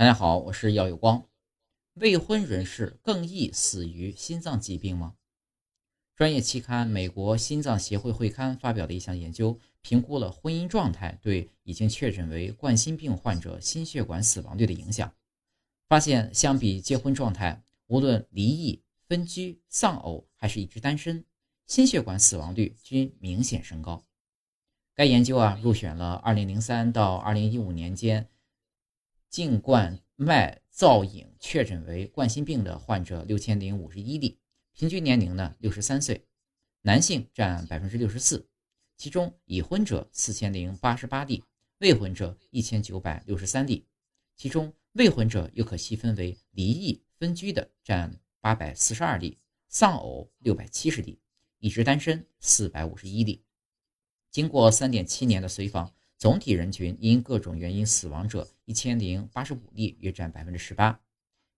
大家好，我是耀有光。未婚人士更易死于心脏疾病吗？专业期刊《美国心脏协会会刊》发表的一项研究，评估了婚姻状态对已经确诊为冠心病患者心血管死亡率的影响，发现相比结婚状态，无论离异、分居、丧偶还是一直单身，心血管死亡率均明显升高。该研究啊，入选了2003到2015年间。颈冠脉造影确诊为冠心病的患者六千零五十一例，平均年龄呢六十三岁，男性占百分之六十四，其中已婚者四千零八十八例，未婚者一千九百六十三例，其中未婚者又可细分为离异、分居的占八百四十二例，丧偶六百七十例，一直单身四百五十一例。经过三点七年的随访。总体人群因各种原因死亡者一千零八十五例，约占百分之十八；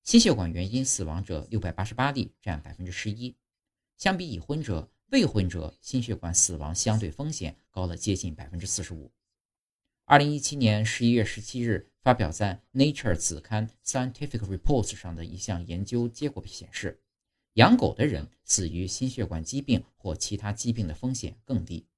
心血管原因死亡者六百八十八例，占百分之十一。相比已婚者，未婚者心血管死亡相对风险高了接近百分之四十五。二零一七年十一月十七日发表在《Nature》子刊《Scientific Reports》上的一项研究结果显示，养狗的人死于心血管疾病或其他疾病的风险更低。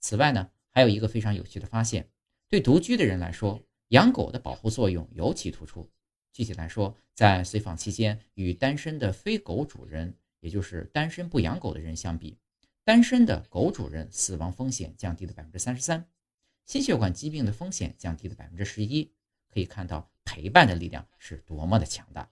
此外呢？还有一个非常有趣的发现，对独居的人来说，养狗的保护作用尤其突出。具体来说，在随访期间，与单身的非狗主人，也就是单身不养狗的人相比，单身的狗主人死亡风险降低了百分之三十三，心血管疾病的风险降低了百分之十一。可以看到，陪伴的力量是多么的强大。